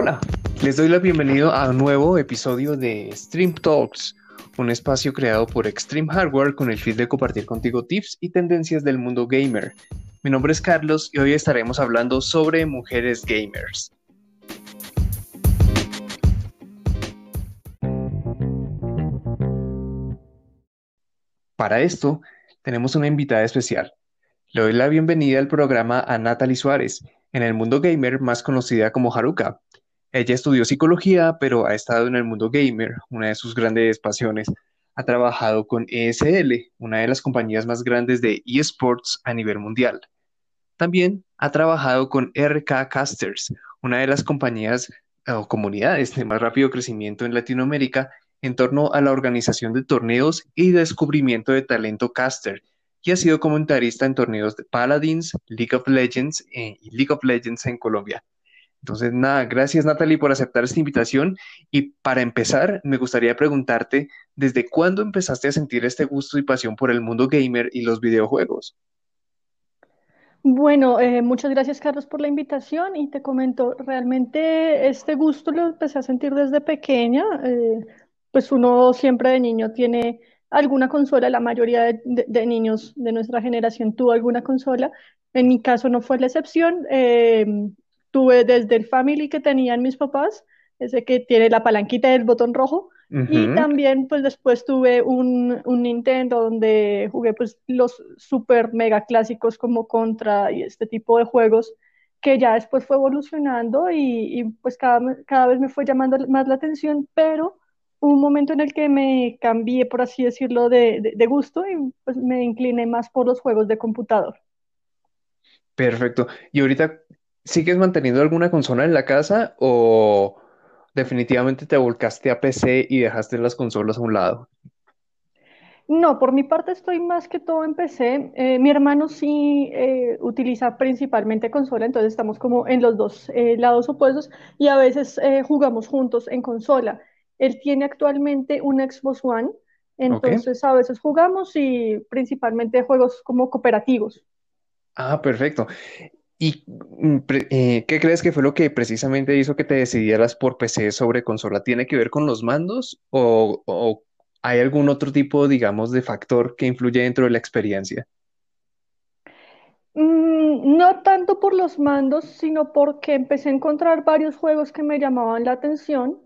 Hola, les doy la bienvenida a un nuevo episodio de Stream Talks, un espacio creado por Extreme Hardware con el fin de compartir contigo tips y tendencias del mundo gamer. Mi nombre es Carlos y hoy estaremos hablando sobre mujeres gamers. Para esto, tenemos una invitada especial. Le doy la bienvenida al programa a Natalie Suárez, en el mundo gamer más conocida como Haruka. Ella estudió psicología, pero ha estado en el mundo gamer, una de sus grandes pasiones. Ha trabajado con ESL, una de las compañías más grandes de eSports a nivel mundial. También ha trabajado con RK Casters, una de las compañías o comunidades de más rápido crecimiento en Latinoamérica en torno a la organización de torneos y descubrimiento de talento caster, y ha sido comentarista en torneos de Paladins, League of Legends eh, y League of Legends en Colombia. Entonces, nada, gracias Natalie por aceptar esta invitación. Y para empezar, me gustaría preguntarte, ¿desde cuándo empezaste a sentir este gusto y pasión por el mundo gamer y los videojuegos? Bueno, eh, muchas gracias Carlos por la invitación y te comento, realmente este gusto lo empecé a sentir desde pequeña. Eh, pues uno siempre de niño tiene alguna consola, la mayoría de, niños de nuestra generación tuvo alguna consola. En mi caso no fue la excepción. Em, tuve desde el Family que tenían mis papás, ese que tiene la palanquita del botón rojo, y también pues después tuve un, un, Nintendo donde jugué pues los super mega clásicos como Contra y este tipo de juegos que ya después fue evolucionando y, y pues cada, cada vez me fue llamando más la atención, pero un momento en el que me cambié, por así decirlo, de, gusto y pues me incliné más por los juegos de computador. Perfecto. ¿Y ahorita sigues manteniendo alguna consola en la casa o definitivamente te volcaste a PC y dejaste las consolas a un lado? No, por mi parte estoy más que todo en PC. Eh, mi hermano sí eh, utiliza principalmente consola, entonces estamos como en los dos eh, lados opuestos y a veces jugamos juntos en consola. Él tiene actualmente un Xbox One, entonces a veces jugamos y principalmente juegos como cooperativos. Ah, perfecto. ¿Y mm, eh, qué crees que fue lo que precisamente hizo que te decidieras por PC sobre consola? ¿Tiene que ver con los mandos o, hay algún otro tipo, digamos, de factor que influye dentro de la experiencia? Mm, no tanto por los mandos, sino porque empecé a encontrar varios juegos que me llamaban la atención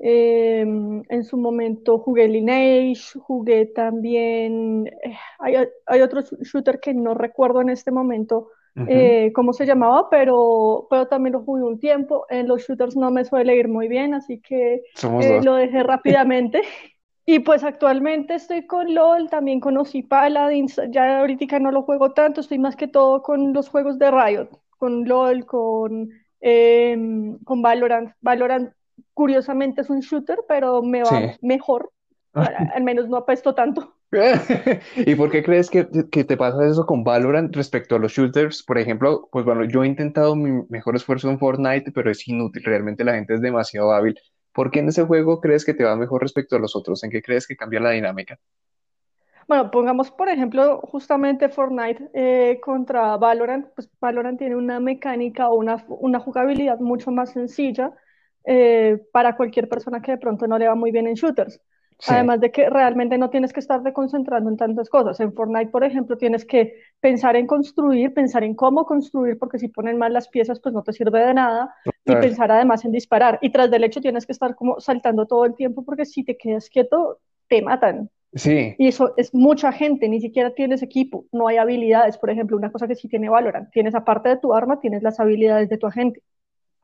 Em, en su momento jugué Lineage, jugué también, eh, hay, hay, otro shooter que no recuerdo en este momento eh, cómo se llamaba, pero, pero también lo jugué un tiempo. En los shooters no me suele ir muy bien, así que eh, lo dejé rápidamente. Y pues actualmente estoy con LOL, también conocí Paladins, ya ahorita no lo juego tanto, estoy más que todo con los juegos de Riot, con LOL, con, em, con Valorant. Valorant curiosamente es un shooter, pero me va mejor. Al menos no apesto tanto. ¿Y por qué crees que, te pasa eso con Valorant respecto a los shooters? Por ejemplo, pues bueno, yo he intentado mi mejor esfuerzo en Fortnite, pero es inútil, realmente la gente es demasiado hábil. ¿Por qué en ese juego crees que te va mejor respecto a los otros? ¿En qué crees que cambia la dinámica? Bueno, pongamos por ejemplo justamente Fortnite eh, contra Valorant, pues Valorant tiene una mecánica o una, jugabilidad mucho más sencilla eh, para cualquier persona que de pronto no le va muy bien en shooters. Además de que realmente no tienes que estarte concentrando en tantas cosas. En Fortnite, por ejemplo, tienes que pensar en construir, pensar en cómo construir, porque si ponen mal las piezas, pues no te sirve de nada. Y pensar además en disparar. Y tras del hecho tienes que estar como saltando todo el tiempo, porque si te quedas quieto, te matan. Sí. Y eso es mucha gente, ni siquiera tienes equipo, no hay habilidades. Por ejemplo, una cosa que sí tiene Valorant, tienes aparte de tu arma, tienes las habilidades de tu agente.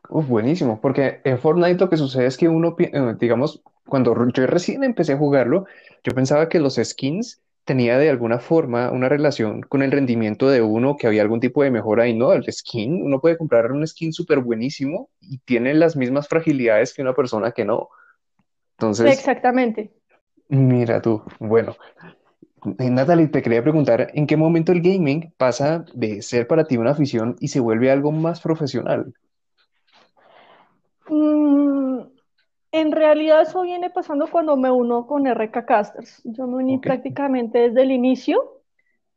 Uf, buenísimo, porque en Fortnite lo que sucede es que uno, eh, digamos, cuando yo recién empecé a jugarlo, yo pensaba que los skins tenía de alguna forma una relación con el rendimiento de uno, que había algún tipo de mejora y no, el skin, uno puede comprar un skin súper buenísimo y tiene las mismas fragilidades que una persona que no. Entonces, Exactamente. mira tú, bueno, eh, Natalie, te quería preguntar, ¿en qué momento el gaming pasa de ser para ti una afición y se vuelve algo más profesional? Mm, en realidad eso viene pasando cuando me uno con RK Casters. Yo me uní prácticamente desde el inicio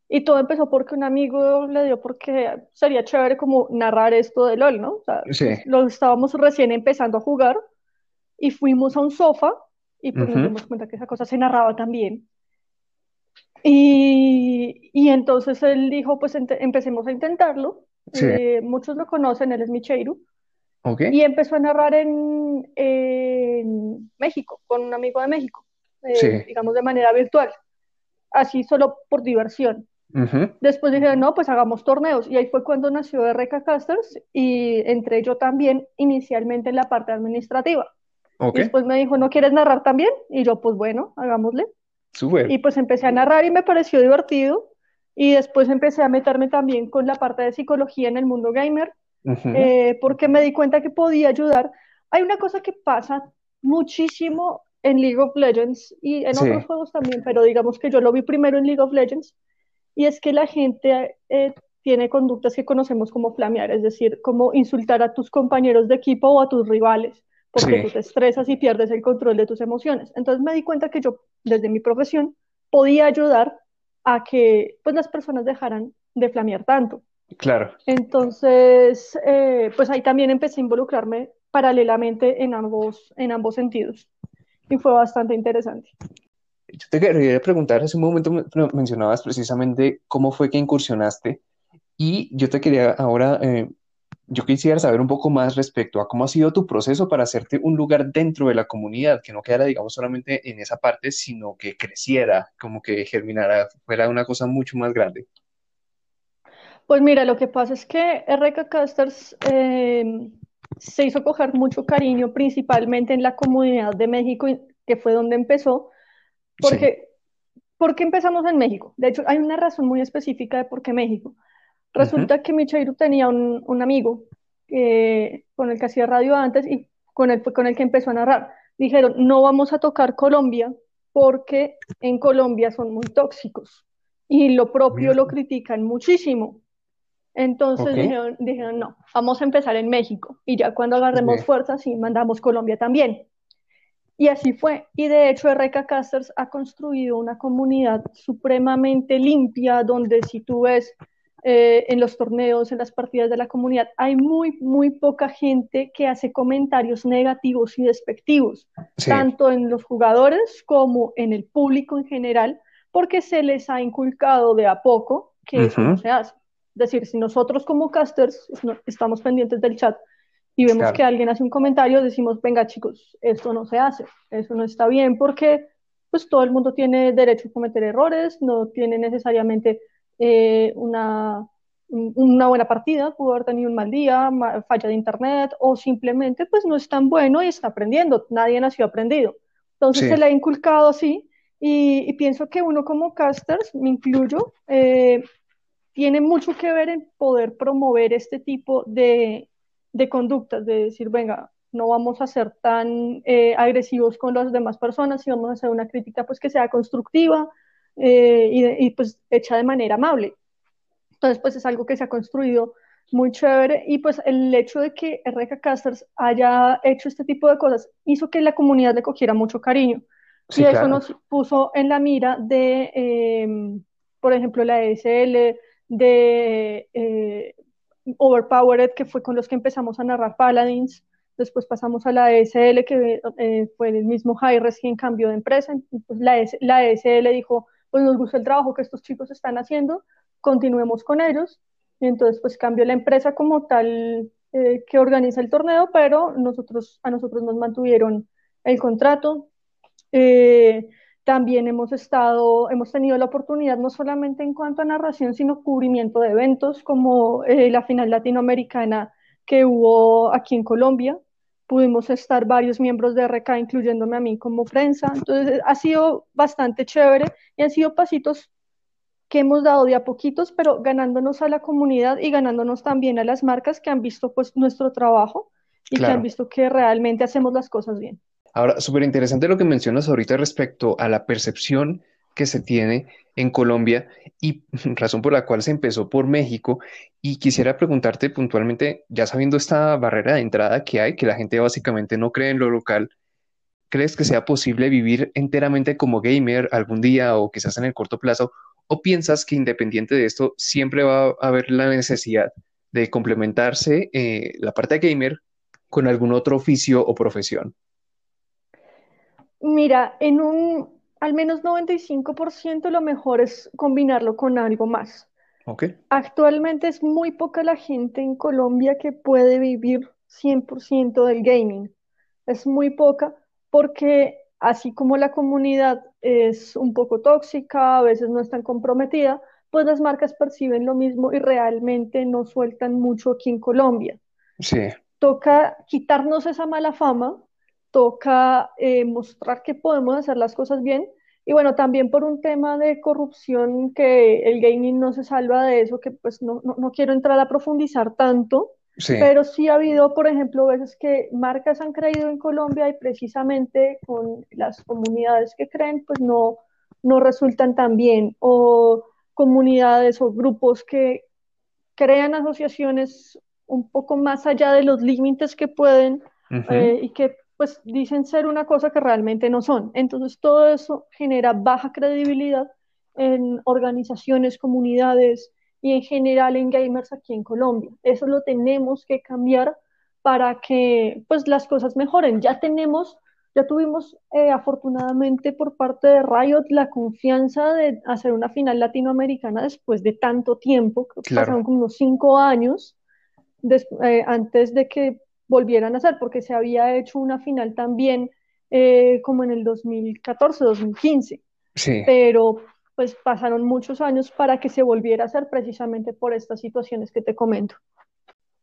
Y todo empezó porque un amigo le dio porque sería chévere como narrar esto de LOL, ¿no? O sea, Sí. lo estábamos recién empezando a jugar y fuimos a un sofá y pues nos Ujú. dimos cuenta que esa cosa se narraba también. Y, y entonces él dijo, pues empecemos a intentarlo. Sí. Eh, muchos lo conocen, él es Micheiru. Ok. Y empezó a narrar en, en México, con un amigo de México, eh, Sí. digamos de manera virtual, así solo por diversión. Ujú. Después dije, no, pues hagamos torneos. Y ahí fue cuando nació RK Casters y entré yo también inicialmente en la parte administrativa. Ok. Y después me dijo, ¿no quieres narrar también? Y yo, pues bueno, hagámosle. Súper. Y pues empecé a narrar y me pareció divertido. Y después empecé a meterme también con la parte de psicología en el mundo gamer, Ujú. eh, porque me di cuenta que podía ayudar. Hay una cosa que pasa muchísimo en League of Legends y en Sí. otros juegos también, pero digamos que yo lo vi primero en League of Legends, y es que la gente eh, tiene conductas que conocemos como flamear, es decir, como insultar a tus compañeros de equipo o a tus rivales, porque Sí. tú te estresas y pierdes el control de tus emociones. Entonces me di cuenta que yo, desde mi profesión, podía ayudar a que pues, las personas dejaran de flamear tanto. Claro. Entonces, eh, pues ahí también empecé a involucrarme paralelamente en ambos, en ambos sentidos. Y fue bastante interesante. Yo te quería preguntar, hace un momento me- me mencionabas precisamente cómo fue que incursionaste y yo te quería ahora, eh, yo quisiera saber un poco más respecto a cómo ha sido tu proceso para hacerte un lugar dentro de la comunidad, que no quedara, digamos, solamente en esa parte, sino que creciera, como que germinara, fuera una cosa mucho más grande. Pues mira, lo que pasa es que RK Casters eh, se hizo coger mucho cariño, principalmente en la comunidad de México, que fue donde empezó, Sí. porque, ¿por qué empezamos en México? De hecho, hay una razón muy específica de por qué México. Resulta que Micheiru tenía un, un amigo eh, con el que hacía radio antes y con el, con el que empezó a narrar. Dijeron, no vamos a tocar Colombia porque en Colombia son muy tóxicos y lo propio lo critican muchísimo. Entonces dijeron, dijeron, no, vamos a empezar en México y ya cuando agarremos fuerzas sí mandamos Colombia también. Y así fue. Y de hecho, RK Casters ha construido una comunidad supremamente limpia, donde si tú ves eh, en los torneos, en las partidas de la comunidad, hay muy, muy poca gente que hace comentarios negativos y despectivos, Sí. tanto en los jugadores como en el público en general, porque se les ha inculcado de a poco que eso no se hace. Decir, si nosotros como casters estamos pendientes del chat y vemos Claro. que alguien hace un comentario, decimos, venga chicos, esto no se hace, eso no está bien porque pues todo el mundo tiene derecho a cometer errores, no tiene necesariamente eh, una, un- una buena partida, pudo haber tenido un mal día, falla de internet o simplemente pues no es tan bueno y está aprendiendo, nadie nació aprendido. Entonces Sí. se le ha inculcado así y, y pienso que uno como casters, me incluyo, eh, tiene mucho que ver en poder promover este tipo de, de conductas, de decir, venga, no vamos a ser tan eh, agresivos con las demás personas y vamos a hacer una crítica pues que sea constructiva eh, y, y, pues hecha de manera amable. Entonces pues es algo que se ha construido muy chévere y pues el hecho de que RK Casters haya hecho este tipo de cosas hizo que la comunidad le cogiera mucho cariño Sí, y eso claro. nos puso en la mira de, eh, por ejemplo, la ESL, de eh, Overpowered, que fue con los que empezamos a narrar Paladins. Después pasamos a la ESL, que eh, fue el mismo Hi-Res quien cambió de empresa. Pues la, ES la ESL dijo, pues nos gusta el trabajo que estos chicos están haciendo, continuemos con ellos. Y entonces pues cambió la empresa como tal eh, que organiza el torneo, pero nosotros, a nosotros nos mantuvieron el contrato. Eh, también hemos estado, hemos tenido la oportunidad no solamente en cuanto a narración, sino cubrimiento de eventos como eh, la final latinoamericana que hubo aquí en Colombia. Pudimos estar varios miembros de RK, incluyéndome a mí como prensa. Entonces ha sido bastante chévere y han sido pasitos que hemos dado de a poquitos, pero ganándonos a la comunidad y ganándonos también a las marcas que han visto pues nuestro trabajo y Claro. que han visto que realmente hacemos las cosas bien. Ahora, súper interesante lo que mencionas ahorita respecto a la percepción que se tiene en Colombia y razón por la cual se empezó por México. Y quisiera preguntarte puntualmente, ya sabiendo esta barrera de entrada que hay, que la gente básicamente no cree en lo local, ¿crees que sea posible vivir enteramente como gamer algún día o quizás en el corto plazo? ¿O piensas que independiente de esto, siempre va a haber la necesidad de complementarse eh, la parte gamer con algún otro oficio o profesión? Mira, en un al menos 95% lo mejor es combinarlo con algo más. Ok, Actualmente es muy poca la gente en Colombia que puede vivir 100% del gaming. Es muy poca porque así como la comunidad es un poco tóxica, a veces no es tan comprometida, pues las marcas perciben lo mismo y realmente no sueltan mucho aquí en Colombia. sí, Toca quitarnos esa mala fama, toca eh, mostrar que podemos hacer las cosas bien. Y bueno, también por un tema de corrupción que el gaming no se salva de eso, que pues no, no, no quiero entrar a profundizar tanto, sí, pero sí ha habido, por ejemplo, veces que marcas han creído en Colombia y precisamente con las comunidades que creen, pues no, no resultan tan bien. O comunidades o grupos que crean asociaciones un poco más allá de los límites que pueden ujú, eh, y que pues dicen ser una cosa que realmente no son. Entonces todo eso genera baja credibilidad en organizaciones, comunidades y en general en gamers aquí en Colombia. Eso lo tenemos que cambiar para que pues las cosas mejoren. Ya tenemos, ya tuvimos eh, afortunadamente por parte de Riot la confianza de hacer una final latinoamericana después de tanto tiempo, claro, pasaron como unos cinco años des- eh, antes de que volvieran a hacer, porque se había hecho una final también eh, como en el 2014, 2015, sí. pero pues pasaron muchos años para que se volviera a hacer precisamente por estas situaciones que te comento.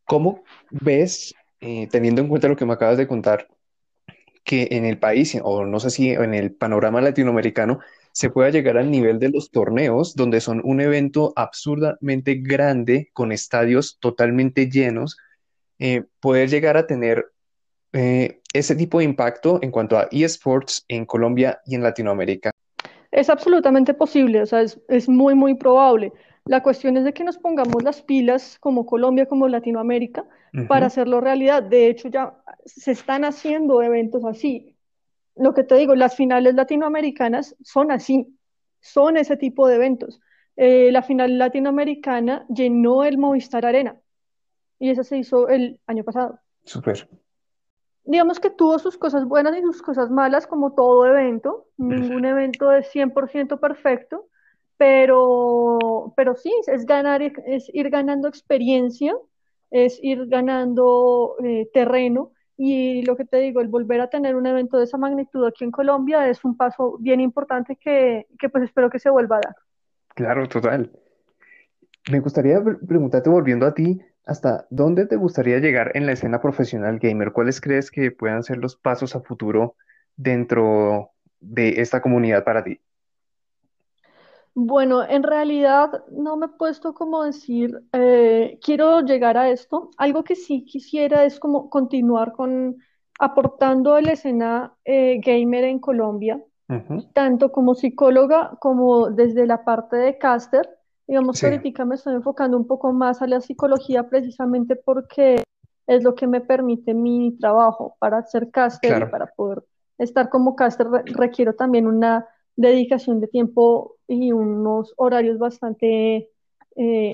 ¿Cómo ves, eh, teniendo en cuenta lo que me acabas de contar, que en el país, o no sé si en el panorama latinoamericano, se pueda llegar al nivel de los torneos, donde son un evento absurdamente grande, con estadios totalmente llenos, eh, poder llegar a tener eh, ese tipo de impacto en cuanto a eSports en Colombia y en Latinoamérica? Es absolutamente posible, o sea, es, es muy, muy probable. La cuestión es de que nos pongamos las pilas como Colombia, como Latinoamérica, para hacerlo realidad. De hecho, ya se están haciendo eventos así. Lo que te digo, las finales latinoamericanas son así, son ese tipo de eventos. Eh, la final latinoamericana llenó el Movistar Arena y esa se hizo el año pasado. súper. Digamos que tuvo sus cosas buenas y sus cosas malas, como todo evento. Ningún evento es 100% perfecto, pero, pero sí, es ganar, es ir ganando experiencia, es ir ganando eh, terreno. Y lo que te digo, el volver a tener un evento de esa magnitud aquí en Colombia es un paso bien importante que, que pues espero que se vuelva a dar. Claro, total. Me gustaría pre- preguntarte, volviendo a ti, ¿hasta dónde te gustaría llegar en la escena profesional gamer? ¿Cuáles crees que puedan ser los pasos a futuro dentro de esta comunidad para ti? Bueno, en realidad no me he puesto como decir, eh, quiero llegar a esto. Algo que sí quisiera es como continuar con aportando a la escena eh, gamer en Colombia, tanto como psicóloga como desde la parte de caster. Digamos que Sí, ahorita me estoy enfocando un poco más a la psicología precisamente porque es lo que me permite mi trabajo para ser caster y claro. para poder estar como caster re- requiero también una dedicación de tiempo y unos horarios bastante eh,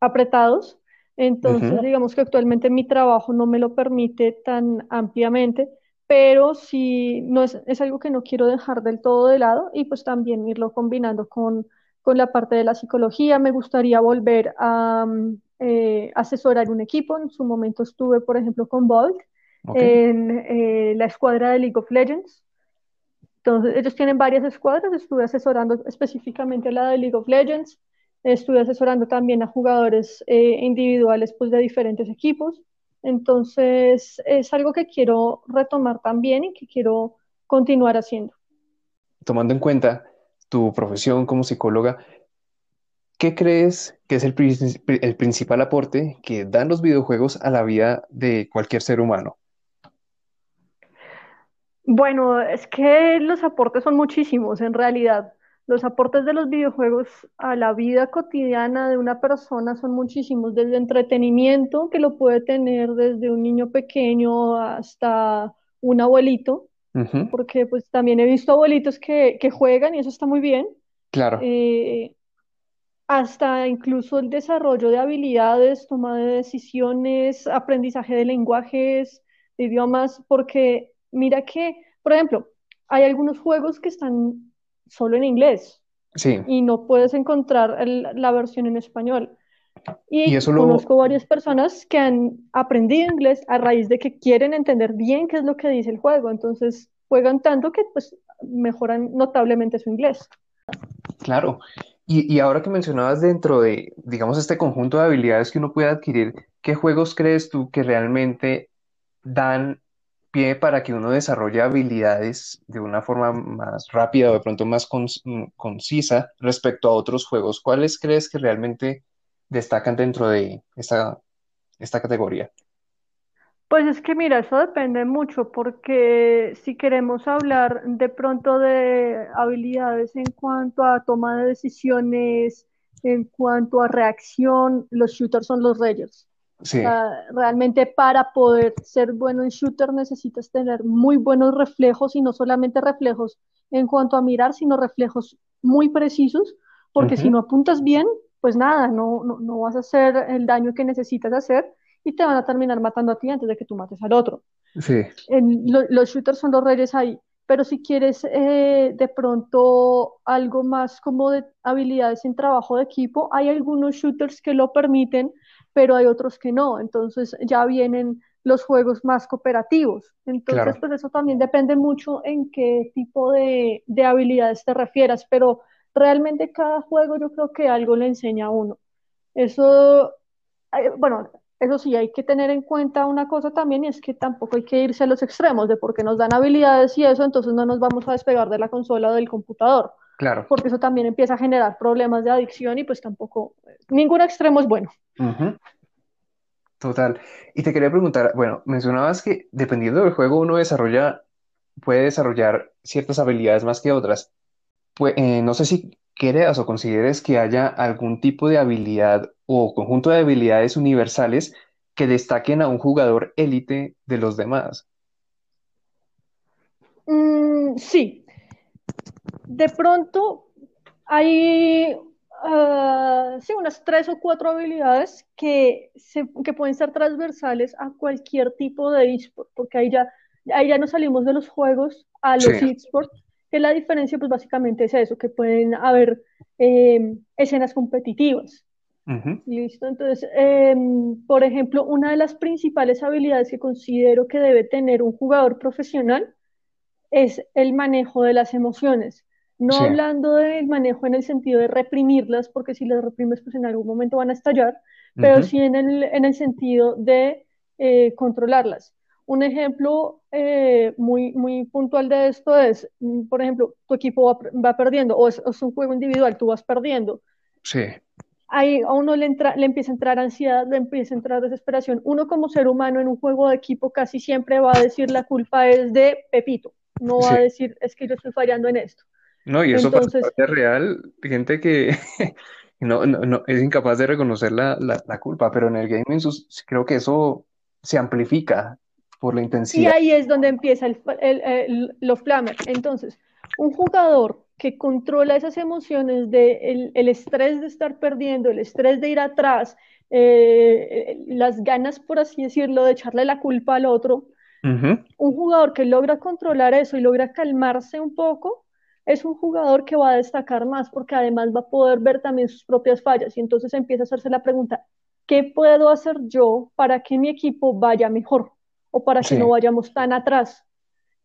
apretados. Entonces, Ujú, digamos que actualmente mi trabajo no me lo permite tan ampliamente, pero sí no es, es algo que no quiero dejar del todo de lado y pues también irlo combinando con, con la parte de la psicología. Me gustaría volver a mm, eh, asesorar un equipo. En su momento estuve, por ejemplo, con Ok, en eh, la escuadra de League of Legends. Entonces, ellos tienen varias escuadras, estuve asesorando específicamente a la de League of Legends, estuve asesorando también a jugadores eh, individuales pues, de diferentes equipos. Entonces, es algo que quiero retomar también y que quiero continuar haciendo. tomando en cuenta tu profesión como psicóloga, ¿qué crees que es el, el principal aporte que dan los videojuegos a la vida de cualquier ser humano? Bueno, es que los aportes son muchísimos en realidad. Los aportes de los videojuegos a la vida cotidiana de una persona son muchísimos, desde entretenimiento, que lo puede tener desde un niño pequeño hasta un abuelito, Porque pues también he visto abuelitos que, que juegan y eso está muy bien. Claro, Eh, hasta incluso el desarrollo de habilidades, toma de decisiones, aprendizaje de lenguajes, de idiomas, porque mira que, por ejemplo, hay algunos juegos que están solo en inglés Sí, y no puedes encontrar el- la versión en español. Y Y eso lo, conozco varias personas que han aprendido inglés a raíz de que quieren entender bien qué es lo que dice el juego. Entonces juegan tanto que pues mejoran notablemente su inglés. claro. Y, y ahora que mencionabas dentro de, digamos, este conjunto de habilidades que uno puede adquirir, ¿qué juegos crees tú que realmente dan pie para que uno desarrolle habilidades de una forma más rápida o de pronto más mm, concisa respecto a otros juegos? ¿Cuáles crees que realmente destacan dentro de esta, esta categoría? Pues es que mira, eso depende mucho porque si queremos hablar de pronto de habilidades en cuanto a toma de decisiones, en cuanto a reacción, los shooters son los reyes. O Sí, sea, realmente para poder ser bueno en shooter necesitas tener muy buenos reflejos y no solamente reflejos en cuanto a mirar, sino reflejos muy precisos, porque si no apuntas bien, pues nada, no, no, no vas a hacer el daño que necesitas hacer y te van a terminar matando a ti antes de que tú mates al otro. Sí, En- lo- los shooters son los reyes ahí, pero si quieres eh, de pronto algo más como de habilidades en trabajo de equipo, hay algunos shooters que lo permiten, pero hay otros que no. Entonces ya vienen los juegos más cooperativos. Entonces, claro, pues eso también depende mucho en qué tipo de, de habilidades te refieras, pero realmente cada juego yo creo que algo le enseña a uno. Eso eh, bueno, eso sí, hay que tener en cuenta una cosa también y es que tampoco hay que irse a los extremos de porque nos dan habilidades y eso, entonces no nos vamos a despegar de la consola o del computador, claro. porque eso también empieza a generar problemas de adicción y pues tampoco, ningún extremo es bueno. total. Y te quería preguntar, bueno, mencionabas que dependiendo del juego uno desarrolla, puede desarrollar ciertas habilidades más que otras. Pues, eh, no sé si creas o consideres que haya algún tipo de habilidad o conjunto de habilidades universales que destaquen a un jugador élite de los demás. Mm, sí, de pronto hay ah, sí, unas tres o cuatro habilidades que, se, que pueden ser transversales a cualquier tipo de eSport, porque ahí ya, ahí ya nos salimos de los juegos a Sí, los eSports, que la diferencia pues básicamente es eso, que pueden haber eh, escenas competitivas. Listo, entonces, eh, por ejemplo, una de las principales habilidades que considero que debe tener un jugador profesional es el manejo de las emociones. No sí, hablando del manejo en el sentido de reprimirlas, porque si las reprimes, pues en algún momento van a estallar, pero sí en el, en el sentido de eh, controlarlas. Un ejemplo eh, muy, muy puntual de esto es, mm, por ejemplo, tu equipo va, va perdiendo, o es, un juego individual, tú vas perdiendo. sí, Ahí a uno le, entra, le empieza a entrar ansiedad, le empieza a entrar desesperación. Uno como ser humano en un juego de equipo casi siempre va a decir la culpa es de Pepito, no va sí. a decir es que yo estoy fallando en esto. No, y eso pasa en Entonces, real, gente que no, no, no, es incapaz de reconocer la, la, la culpa, pero en el gaming creo que eso se amplifica por la y ahí es donde empieza el, el, el, los flamer. Entonces, un jugador que controla esas emociones de el, el estrés de estar perdiendo, el estrés de ir atrás, eh, las ganas, por así decirlo, de echarle la culpa al otro, un jugador que logra controlar eso y logra calmarse un poco, es un jugador que va a destacar más porque además va a poder ver también sus propias fallas. Y entonces empieza a hacerse la pregunta, ¿qué puedo hacer yo para que mi equipo vaya mejor o para que no vayamos tan atrás?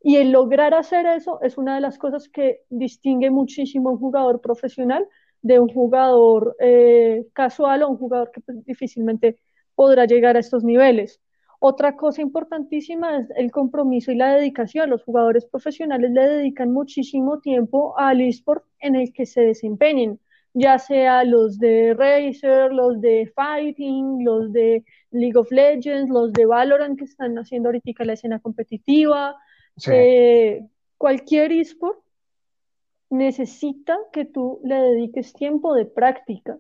Y el lograr hacer eso es una de las cosas que distingue muchísimo a un jugador profesional de un jugador eh, casual o un jugador que pues, difícilmente podrá llegar a estos niveles. Otra cosa importantísima es el compromiso y la dedicación. Los jugadores profesionales le dedican muchísimo tiempo al eSport en el que se desempeñen, ya sea los de Razer, los de Fighting, los de League of Legends, los de Valorant que están haciendo ahorita la escena competitiva. sí, Eh, cualquier eSport necesita que tú le dediques tiempo de práctica.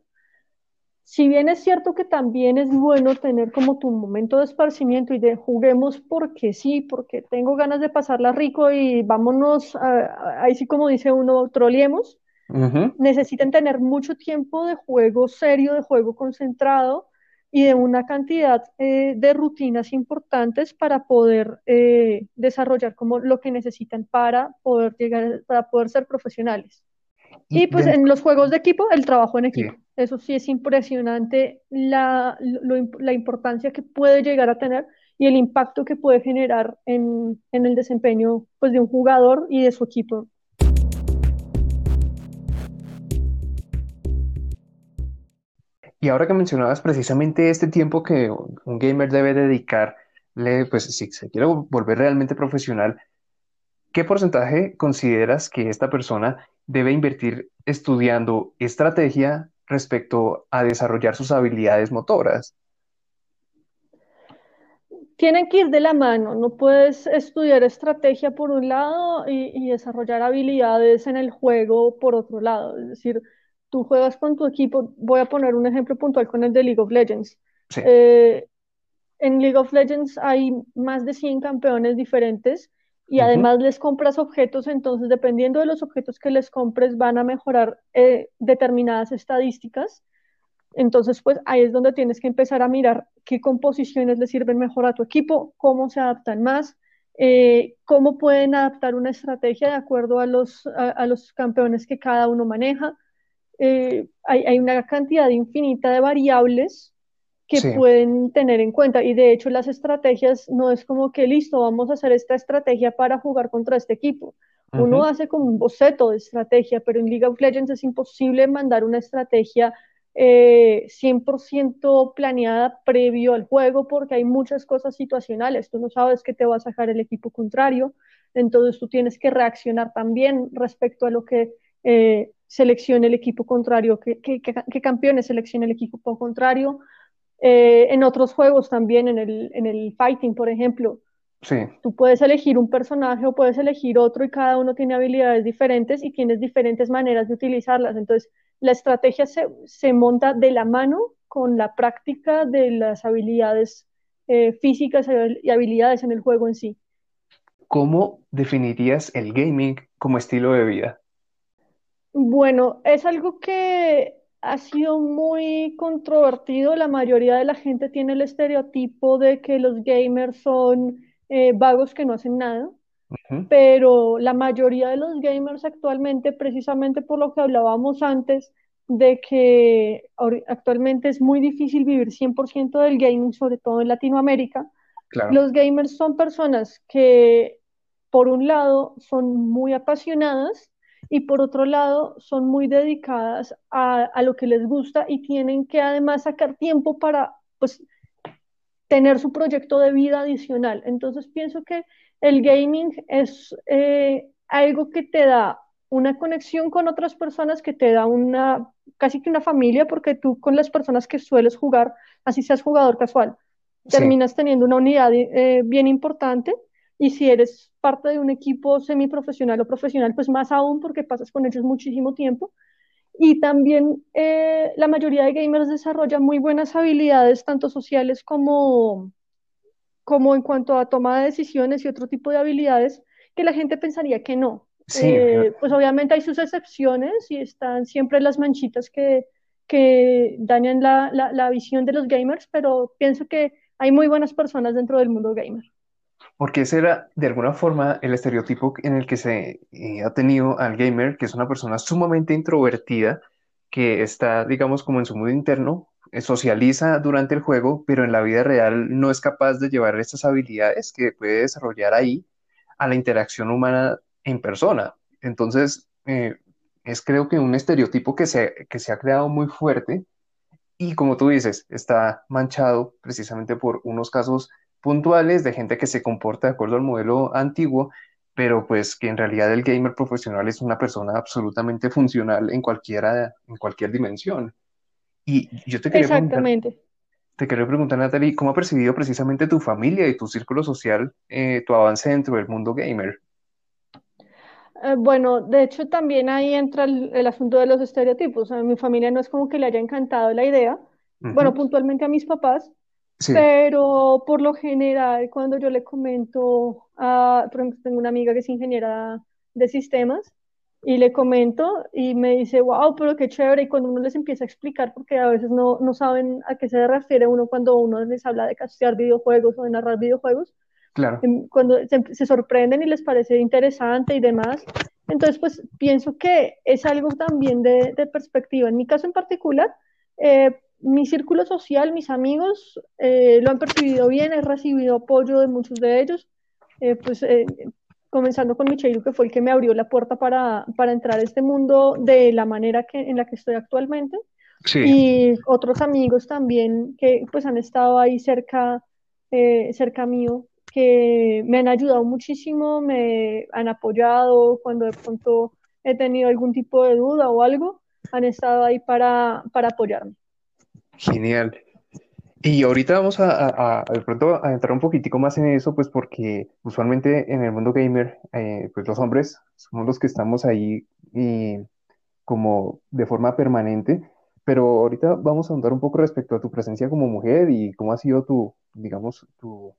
Si bien es cierto que también es bueno tener como tu momento de esparcimiento y de juguemos porque sí, porque tengo ganas de pasarla rico y vámonos, a- a- ahí sí como dice uno, troliemos, Ujú. necesitan tener mucho tiempo de juego serio, de juego concentrado y de una cantidad eh, de rutinas importantes para poder eh, desarrollar como lo que necesitan para poder llegar, para poder ser profesionales. Y Y pues den- en los juegos de equipo, el trabajo en sí. equipo. Eso sí es impresionante la, lo- la importancia que puede llegar a tener y el impacto que puede generar en, en el desempeño pues, de un jugador y de su equipo. Y ahora que mencionabas precisamente este tiempo que un gamer debe dedicarle, pues si se quiere vol- volver realmente profesional, ¿qué porcentaje consideras que esta persona debe invertir estudiando estrategia respecto a desarrollar sus habilidades motoras? Tienen que ir de la mano, no puedes estudiar estrategia por un lado y, y desarrollar habilidades en el juego por otro lado. Es decir, tú juegas con tu equipo, voy a poner un ejemplo puntual con el de League of Legends. Sí. Eh, en League of Legends hay más de 100 campeones diferentes y además les compras objetos, entonces dependiendo de los objetos que les compres van a mejorar eh, determinadas estadísticas. Entonces, pues ahí es donde tienes que empezar a mirar qué composiciones le sirven mejor a tu equipo, cómo se adaptan más, eh, cómo pueden adaptar una estrategia de acuerdo a los, a, a los campeones que cada uno maneja. Eh, hay, hay una cantidad infinita de variables que Sí. pueden tener en cuenta. Y de hecho las estrategias no es como que listo, vamos a hacer esta estrategia para jugar contra este equipo. Uno Ujú. hace como un boceto de estrategia, pero en League of Legends es imposible mandar una estrategia eh, 100% planeada previo al juego porque hay muchas cosas situacionales. Tú no sabes qué te va a sacar el equipo contrario, entonces tú tienes que reaccionar también respecto a lo que eh, seleccione el equipo contrario, qué, qué, qué, qué campeones selecciona el equipo contrario. Eh, en otros juegos también, en el, en el fighting, por ejemplo, Sí. tú puedes elegir un personaje o puedes elegir otro y cada uno tiene habilidades diferentes y tienes diferentes maneras de utilizarlas. Entonces, la estrategia se, se monta de la mano con la práctica de las habilidades eh, físicas y habilidades en el juego en sí. ¿Cómo definirías el gaming como estilo de vida? Bueno, es algo que ha sido muy controvertido. La mayoría de la gente tiene el estereotipo de que los gamers son eh, vagos que no hacen nada, pero la mayoría de los gamers actualmente, precisamente por lo que hablábamos antes, de que actualmente es muy difícil vivir 100% del gaming, sobre todo en Latinoamérica, Claro. los gamers son personas que, por un lado, son muy apasionadas y por otro lado, son muy dedicadas a, a lo que les gusta y tienen que además sacar tiempo para, pues, tener su proyecto de vida adicional. Entonces, pienso que el gaming es eh, algo que te da una conexión con otras personas, que te da una, casi que una familia, porque tú con las personas que sueles jugar, así seas jugador casual, Sí. terminas teniendo una unidad eh, bien importante y si eres parte de un equipo semiprofesional o profesional, pues más aún porque pasas con ellos muchísimo tiempo. Y también eh, la mayoría de gamers desarrolla muy buenas habilidades, tanto sociales como, como en cuanto a toma de decisiones y otro tipo de habilidades que la gente pensaría que no. Sí, Eh, pues obviamente hay sus excepciones y están siempre las manchitas que, que dañan la, la, la visión de los gamers, pero pienso que hay muy buenas personas dentro del mundo gamer. Porque ese era de alguna forma el estereotipo en el que se eh, ha tenido al gamer, que es una persona sumamente introvertida, que está, digamos, como en su mundo interno, eh, socializa durante el juego, pero en la vida real no es capaz de llevar estas habilidades que puede desarrollar ahí a la interacción humana en persona. Entonces, eh, es creo que un estereotipo que se, que se ha creado muy fuerte y como tú dices, está manchado precisamente por unos casos puntuales de gente que se comporta de acuerdo al modelo antiguo, pero pues que en realidad el gamer profesional es una persona absolutamente funcional en cualquiera, en cualquier dimensión. Y yo te quería preguntar, Exactamente. te quería preguntar, Natalie, ¿cómo ha percibido precisamente tu familia y tu círculo social eh, tu avance dentro del mundo gamer? Eh, bueno, de hecho también ahí entra el, el asunto de los estereotipos. A mi familia no es como que le haya encantado la idea. Bueno, puntualmente a mis papás, Sí, pero por lo general cuando yo le comento, a, por ejemplo, tengo una amiga que es ingeniera de sistemas y le comento y me dice, wow, pero qué chévere. Y cuando uno les empieza a explicar, porque a veces no, no saben a qué se refiere uno cuando uno les habla de castear videojuegos o de narrar videojuegos, Claro, em, cuando se, se sorprenden y les parece interesante y demás. Entonces, pues pienso que es algo también de, de perspectiva. En mi caso en particular, eh, mi círculo social, mis amigos, eh, lo han percibido bien, he recibido apoyo de muchos de ellos. Eh, pues eh, comenzando con Michelle, que fue el que me abrió la puerta para, para entrar a este mundo de la manera que, en la que estoy actualmente. sí, Y otros amigos también que pues han estado ahí cerca, cerca mío, que me han ayudado muchísimo, me han apoyado cuando de pronto he tenido algún tipo de duda o algo, han estado ahí para, para apoyarme. Genial. Y ahorita vamos a, de pronto a entrar un poquitico más en eso, pues porque usualmente en el mundo gamer, eh, pues los hombres somos los que estamos ahí y como de forma permanente, pero ahorita vamos a ahondar un poco respecto a tu presencia como mujer y cómo ha sido tu, digamos, tu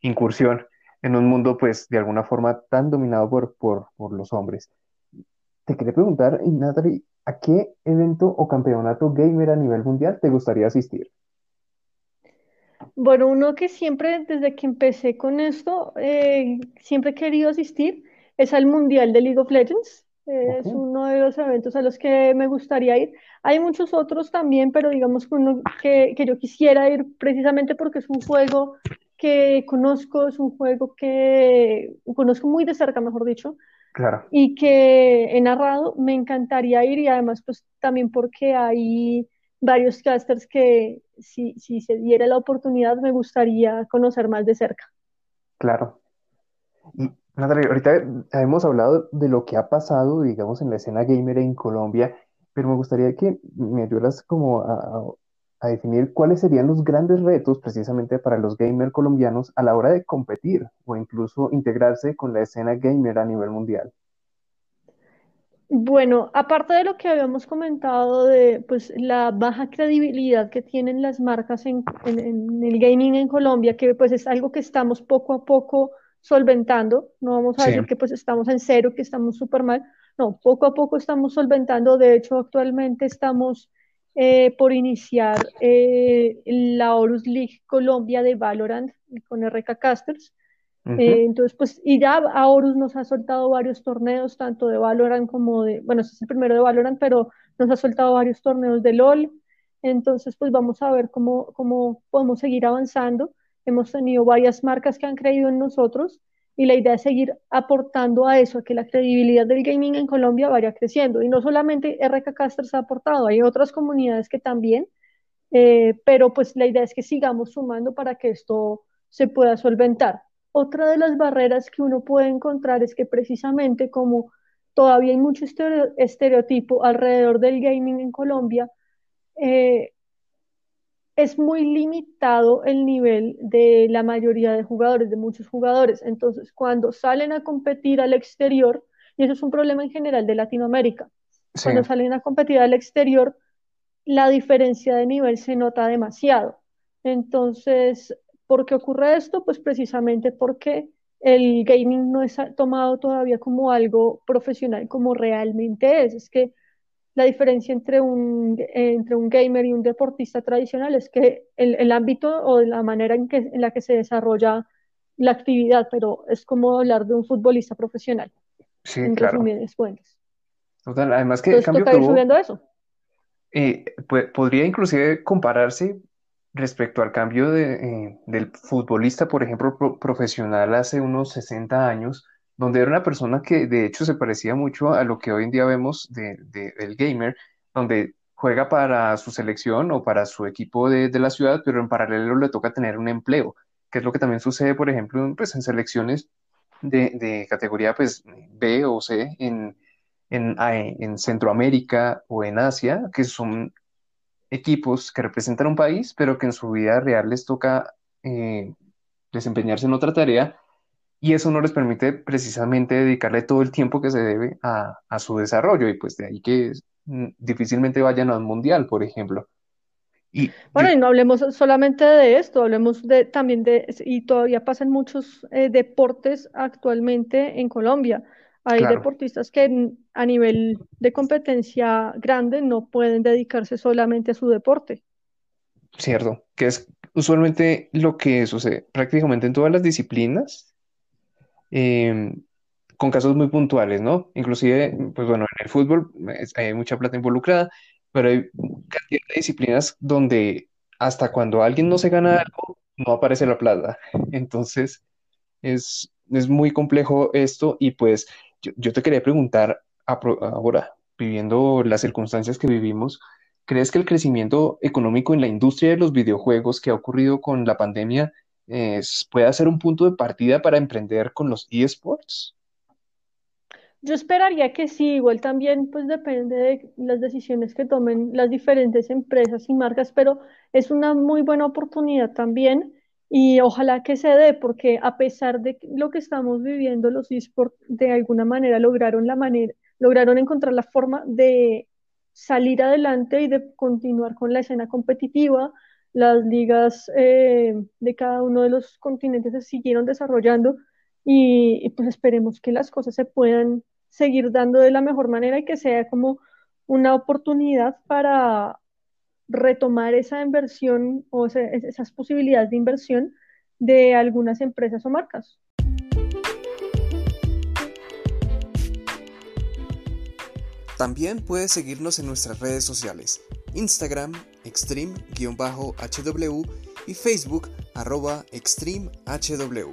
incursión en un mundo, pues, de alguna forma tan dominado por, por, por los hombres. Te quería preguntar, Natalie, ¿a qué evento o campeonato gamer a nivel mundial te gustaría asistir? Bueno, uno que siempre, desde que empecé con esto, eh, siempre he querido asistir es al Mundial de League of Legends. Eh, es uno de los eventos a los que me gustaría ir. Hay muchos otros también, pero digamos que uno que, que yo quisiera ir precisamente porque es un juego que conozco, es un juego que conozco muy de cerca, mejor dicho, claro, y que he narrado, me encantaría ir y además pues también porque hay varios casters que si, si se diera la oportunidad me gustaría conocer más de cerca. claro. Y Natalia, ahorita hemos hablado de lo que ha pasado, digamos, en la escena gamer en Colombia, pero me gustaría que me ayudaras como a, a- a definir cuáles serían los grandes retos precisamente para los gamers colombianos a la hora de competir o incluso integrarse con la escena gamer a nivel mundial. Bueno, aparte de lo que habíamos comentado de pues la baja credibilidad que tienen las marcas en, en- en el gaming en Colombia, que pues es algo que estamos poco a poco solventando, no vamos a Sí, decir que pues estamos en cero, que estamos súper mal, no, poco a poco estamos solventando, de hecho actualmente estamos eh, por iniciar eh, la Horus League Colombia de Valorant con RK Casters. ujú, Eh, entonces, pues, y ya a Horus nos ha soltado varios torneos, tanto de Valorant como de, bueno, este es el primero de Valorant, pero nos ha soltado varios torneos de LOL. Entonces, pues vamos a ver cómo, cómo podemos seguir avanzando. Hemos tenido varias marcas que han creído en nosotros y la idea es seguir aportando a eso, a que la credibilidad del gaming en Colombia vaya creciendo. Y no solamente RK Casters ha aportado, hay otras comunidades que también, eh, pero pues la idea es que sigamos sumando para que esto se pueda solventar. Otra de las barreras que uno puede encontrar es que precisamente como todavía hay mucho estereo- estereotipo alrededor del gaming en Colombia, eh, es muy limitado el nivel de la mayoría de jugadores, de muchos jugadores. Entonces, cuando salen a competir al exterior, y eso es un problema en general de Latinoamérica, sí, cuando salen a competir al exterior, la diferencia de nivel se nota demasiado. Entonces, ¿por qué ocurre esto? Pues precisamente porque el gaming no es tomado todavía como algo profesional como realmente es. Es que la diferencia entre un, entre un gamer y un deportista tradicional es que el, el ámbito o la manera en, que, en la que se desarrolla la actividad, pero es como hablar de un futbolista profesional, sí, en claro. Total, además que el Entonces cambio toca que subiendo eso. eh, pu- podría inclusive compararse respecto al cambio de, eh, del futbolista, por ejemplo, pro- profesional hace unos 60 años, donde era una persona que de hecho se parecía mucho a lo que hoy en día vemos de, de- del gamer, donde juega para su selección o para su equipo de, la ciudad, pero en paralelo le toca tener un empleo, que es lo que también sucede, por ejemplo, en, pues, en selecciones de, categoría pues, B o C en, en Centroamérica o en Asia, que son equipos que representan un país, pero que en su vida real les toca eh, desempeñarse en otra tarea y eso no les permite precisamente dedicarle todo el tiempo que se debe a, a su desarrollo y pues de ahí que mm, difícilmente vayan a un mundial, por ejemplo. Y Bueno, y no hablemos solamente de esto, hablemos de, también de, y todavía pasan muchos eh, deportes actualmente en Colombia. Hay Claro, deportistas que a nivel de competencia grande no pueden dedicarse solamente a su deporte. cierto, que es usualmente lo que sucede prácticamente en todas las disciplinas, em, con casos muy puntuales, ¿no? Inclusive, pues bueno, en el fútbol hay mucha plata involucrada, pero hay cantidad de disciplinas donde hasta cuando alguien no se gana algo, no aparece la plata. Entonces, Es, es muy complejo esto y pues yo, yo te quería preguntar, ahora, viviendo las circunstancias que vivimos, ¿crees que el crecimiento económico en la industria de los videojuegos que ha ocurrido con la pandemia es- puede ser un punto de partida para emprender con los eSports? Yo esperaría que sí, igual también pues depende de las decisiones que tomen las diferentes empresas y marcas, pero es una muy buena oportunidad también y ojalá que se dé, porque a pesar de lo que estamos viviendo, los esports de alguna manera lograron la manera, lograron encontrar la forma de salir adelante y de continuar con la escena competitiva. Las ligas eh, de cada uno de los continentes se siguieron desarrollando y, pues esperemos que las cosas se puedan seguir dando de la mejor manera y que sea como una oportunidad para retomar esa inversión o esa- esas posibilidades de inversión de algunas empresas o marcas. También puedes seguirnos en nuestras redes sociales, Instagram, extreme-hw y Facebook, arroba extremehw.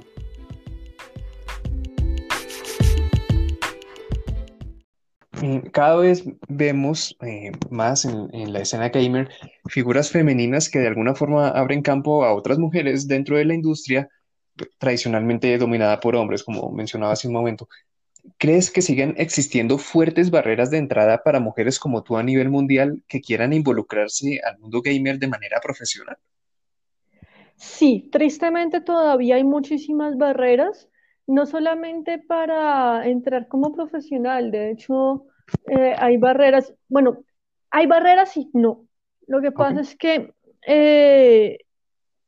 Cada vez vemos eh, más en, en la escena gamer figuras femeninas que de alguna forma abren campo a otras mujeres dentro de la industria tradicionalmente dominada por hombres, como mencionaba hace un momento. ¿Crees que siguen existiendo fuertes barreras de entrada para mujeres como tú a nivel mundial que quieran involucrarse al mundo gamer de manera profesional? Sí, tristemente todavía hay muchísimas barreras, no solamente para entrar como profesional, de hecho eh, hay barreras, bueno, hay barreras y no. Lo que pasa es que, eh,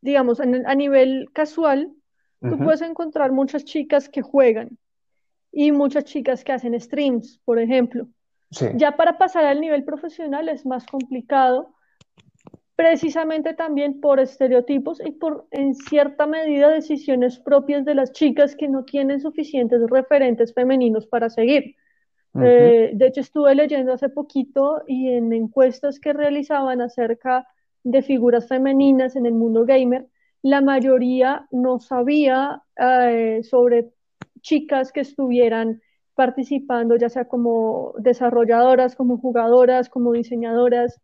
digamos, en a nivel casual, tú puedes encontrar muchas chicas que juegan y muchas chicas que hacen streams, por ejemplo. Sí, Ya para pasar al nivel profesional es más complicado precisamente también por estereotipos y por, en cierta medida, decisiones propias de las chicas que no tienen suficientes referentes femeninos para seguir. Eh, de hecho, estuve leyendo hace poquito y en encuestas que realizaban acerca de figuras femeninas en el mundo gamer, la mayoría no sabía eh, sobre chicas que estuvieran participando, ya sea como desarrolladoras, como jugadoras, como diseñadoras,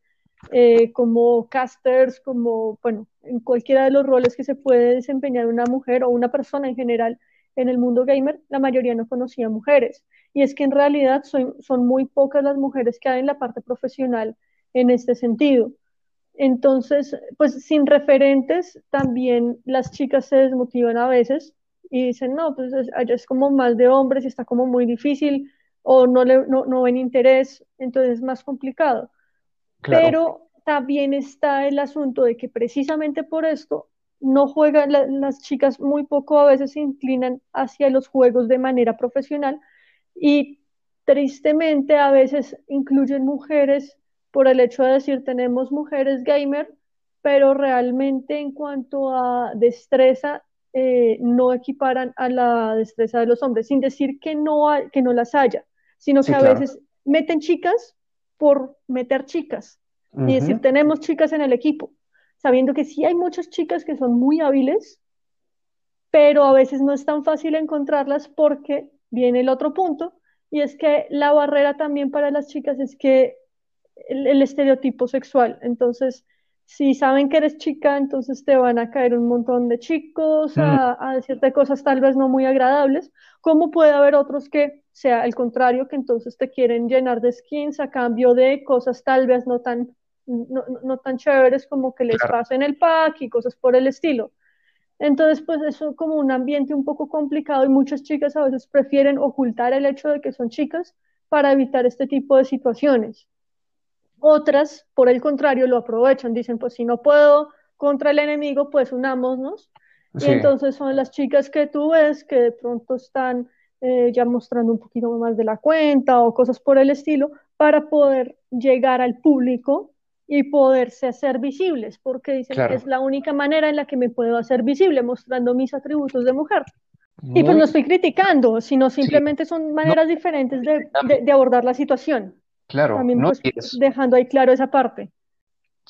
eh, como casters, como, bueno, en cualquiera de los roles que se puede desempeñar una mujer o una persona en general en el mundo gamer, la mayoría no conocía mujeres. Y es que en realidad son, son muy pocas las mujeres que hay en la parte profesional en este sentido. Entonces, pues sin referentes, también las chicas se desmotivan a veces y dicen, no, pues es, allá es como más de hombres y está como muy difícil o no, le, no, no ven interés, entonces es más complicado. claro, Pero también está el asunto de que precisamente por esto no juegan, la, las chicas muy poco a veces se inclinan hacia los juegos de manera profesional y tristemente a veces incluyen mujeres por el hecho de decir tenemos mujeres gamer, pero realmente en cuanto a destreza eh, no equiparan a la destreza de los hombres, sin decir que no, que no las haya, sino que a claro. veces meten chicas por meter chicas y decir tenemos chicas en el equipo, sabiendo que sí hay muchas chicas que son muy hábiles, pero a veces no es tan fácil encontrarlas porque viene el otro punto, y es que la barrera también para las chicas es que el, el estereotipo sexual, entonces, si saben que eres chica, entonces te van a caer un montón de chicos mm, a, a decirte cosas tal vez no muy agradables, como puede haber otros que sea el contrario, que entonces te quieren llenar de skins a cambio de cosas tal vez no tan, no, no- no tan chéveres como que les claro, pasen el pack y cosas por el estilo. Entonces, pues eso como un ambiente un poco complicado y muchas chicas a veces prefieren ocultar el hecho de que son chicas para evitar este tipo de situaciones. Otras, por el contrario, lo aprovechan, dicen, pues si no puedo contra el enemigo, pues unámonos. Y entonces son las chicas que tú ves que de pronto están eh, ya mostrando un poquito más de la cuenta o cosas por el estilo, para poder llegar al público y poderse hacer visibles, porque dicen que es la única manera en la que me puedo hacer visible, mostrando mis atributos de mujer. Y pues no estoy criticando, sino simplemente son maneras diferentes de, abordar la situación. Claro, También pues, dejando ahí claro esa parte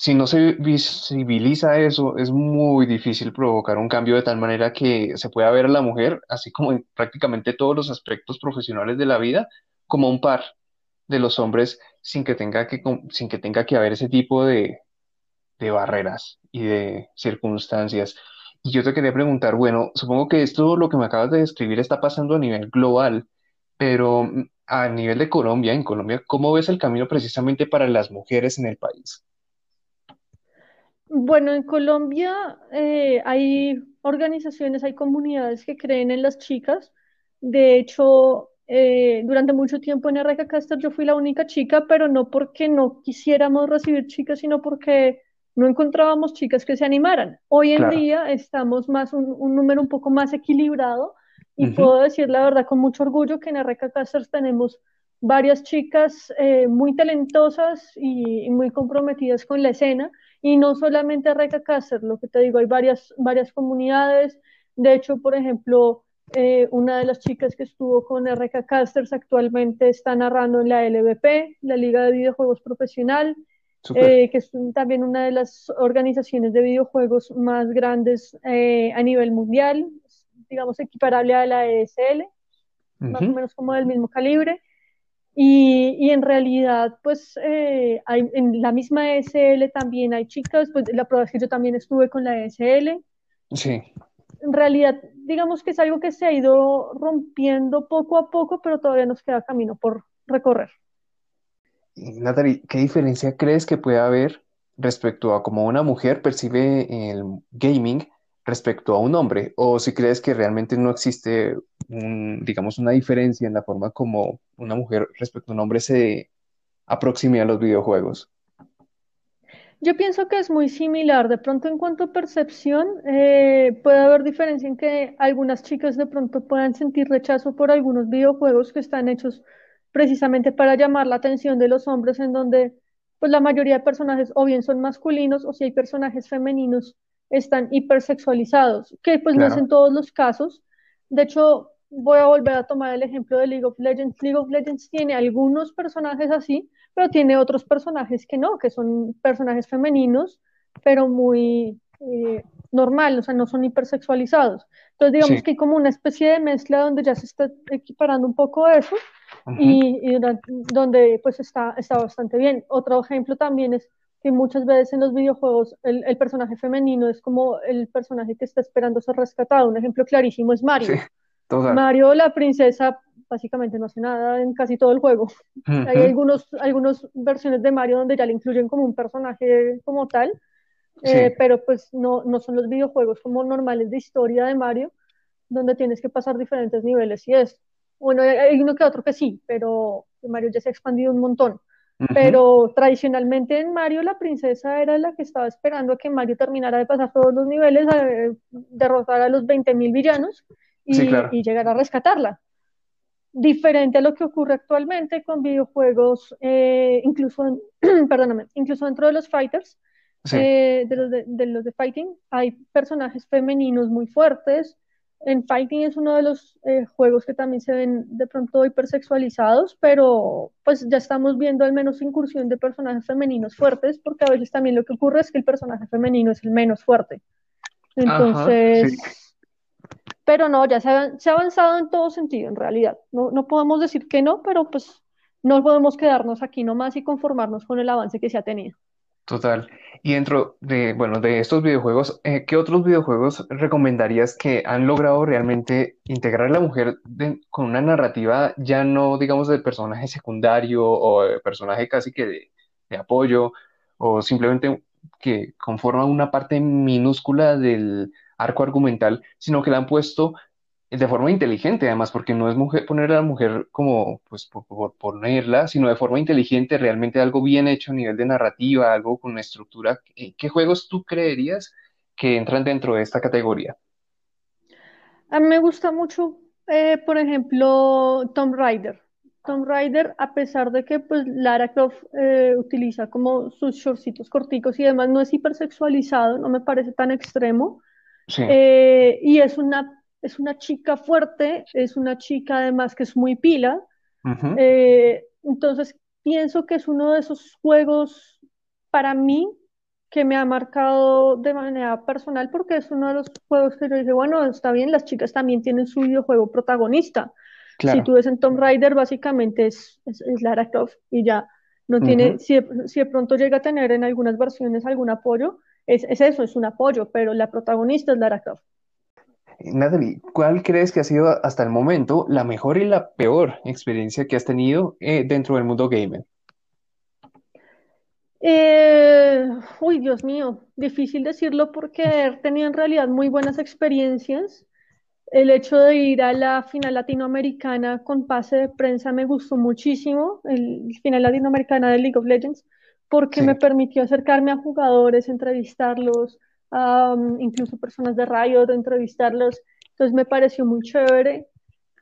si no se visibiliza eso, es muy difícil provocar un cambio de tal manera que se pueda ver a la mujer, así como en prácticamente todos los aspectos profesionales de la vida, como un par de los hombres sin que tenga que, sin que, tenga que haber ese tipo de, de barreras y de circunstancias. Y yo te quería preguntar, bueno, supongo que esto, lo que me acabas de describir, está pasando a nivel global, pero mm, a nivel de Colombia, en Colombia, ¿cómo ves el camino precisamente para las mujeres en el país? Bueno, en Colombia eh, hay organizaciones, hay comunidades que creen en las chicas. De hecho, eh, durante mucho tiempo en RK Caster yo fui la única chica, pero no porque no quisiéramos recibir chicas, sino porque no encontrábamos chicas que se animaran. Hoy en día estamos más un, número un poco más equilibrado y puedo decir la verdad con mucho orgullo que en RK Casters tenemos varias chicas eh, muy talentosas y, muy comprometidas con la escena. Y no solamente Reca Caster, lo que te digo, hay varias, varias comunidades. De hecho, por ejemplo, eh, una de las chicas que estuvo con RK Casters actualmente está narrando en la LVP, la Liga de Videojuegos Profesional, eh, que es también una de las organizaciones de videojuegos más grandes eh, a nivel mundial, digamos equiparable a la ESL, más o menos como del mismo calibre. Y, y, en realidad, pues eh, hay, en la misma ESL también hay chicas, pues la prueba es que yo también estuve con la ESL. Sí. En realidad, digamos que es algo que se ha ido rompiendo poco a poco, pero todavía nos queda camino por recorrer. Natalie, ¿qué diferencia crees que puede haber respecto a cómo una mujer percibe el gaming respecto a un hombre? ¿O si crees que realmente no existe, digamos, una diferencia en la forma como una mujer respecto a un hombre se aproxime a los videojuegos? Yo pienso que es muy similar. De pronto, en cuanto a percepción, eh, puede haber diferencia en que algunas chicas de pronto puedan sentir rechazo por algunos videojuegos que están hechos precisamente para llamar la atención de los hombres, en donde pues la mayoría de personajes o bien son masculinos o si hay personajes femeninos están hipersexualizados, que pues no es en todos los casos. De hecho, voy a volver a tomar el ejemplo de League of Legends. League of Legends tiene algunos personajes así, pero tiene otros personajes que no, que son personajes femeninos, pero muy eh, normal, o sea, no son hipersexualizados. Entonces, digamos que hay como una especie de mezcla donde ya se está equiparando un poco eso y, donde pues está, está bastante bien. Otro ejemplo también es que muchas veces en los videojuegos el, personaje femenino es como el personaje que está esperando ser rescatado. Un ejemplo clarísimo es Mario. Mario, la princesa, básicamente no hace nada en casi todo el juego. Hay algunos, algunas versiones de Mario donde ya le incluyen como un personaje como tal, eh, pero pues no, no son los videojuegos como normales de historia de Mario, donde tienes que pasar diferentes niveles y es. Bueno, hay uno que otro que sí, pero Mario ya se ha expandido un montón. Pero tradicionalmente en Mario la princesa era la que estaba esperando a que Mario terminara de pasar todos los niveles, a, derrotar a los 20.000 villanos y, llegar a rescatarla. Diferente a lo que ocurre actualmente con videojuegos, eh, incluso, perdóname, incluso dentro de los fighters, eh, de, los de, de, los de fighting, hay personajes femeninos muy fuertes, en Fighting es uno de los eh, juegos que también se ven de pronto hipersexualizados, pero pues ya estamos viendo al menos incursión de personajes femeninos fuertes, porque a veces también lo que ocurre es que el personaje femenino es el menos fuerte. Entonces, pero no, ya se ha, se ha, avanzado en todo sentido, en realidad. No, no podemos decir que no, pero pues no podemos quedarnos aquí nomás y conformarnos con el avance que se ha tenido. Total. Y dentro de, bueno, de estos videojuegos, eh, ¿qué otros videojuegos recomendarías que han logrado realmente integrar a la mujer con una narrativa ya no, digamos, de personaje secundario o personaje casi que de, de apoyo o simplemente que conforma una parte minúscula del arco argumental, sino que la han puesto de forma inteligente, además, porque no es mujer, poner a la mujer como, pues, por, ponerla, sino de forma inteligente, realmente algo bien hecho a nivel de narrativa, algo con una estructura. ¿Qué juegos tú creerías que entran dentro de esta categoría? A mí me gusta mucho Eh, por ejemplo, Tomb Raider. Tomb Raider, a pesar de que pues Lara Croft eh, utiliza como sus shortcitos corticos y demás, no es hipersexualizado, no me parece tan extremo. Sí. Eh, y es una, es una chica fuerte, es una chica además que es muy pila. Eh, entonces, pienso que es uno de esos juegos para mí que me ha marcado de manera personal porque es uno de los juegos que yo dije, bueno, está bien, las chicas también tienen su videojuego protagonista. Si tú ves en Tomb Raider, básicamente es, es, es Lara Croft y ya no tiene, si de, si de pronto llega a tener en algunas versiones algún apoyo, es, es eso, es un apoyo, pero la protagonista es Lara Croft. Natalie, ¿cuál crees que ha sido hasta el momento la mejor y la peor experiencia que has tenido eh, dentro del mundo gamer? Eh, uy, Dios mío, difícil decirlo porque he tenido en realidad muy buenas experiencias. El hecho de ir a la final latinoamericana con pase de prensa me gustó muchísimo, el final latinoamericana de League of Legends, porque me Sí. permitió acercarme a jugadores, entrevistarlos, um, incluso personas de Riot, entrevistarlos. Entonces me pareció muy chévere.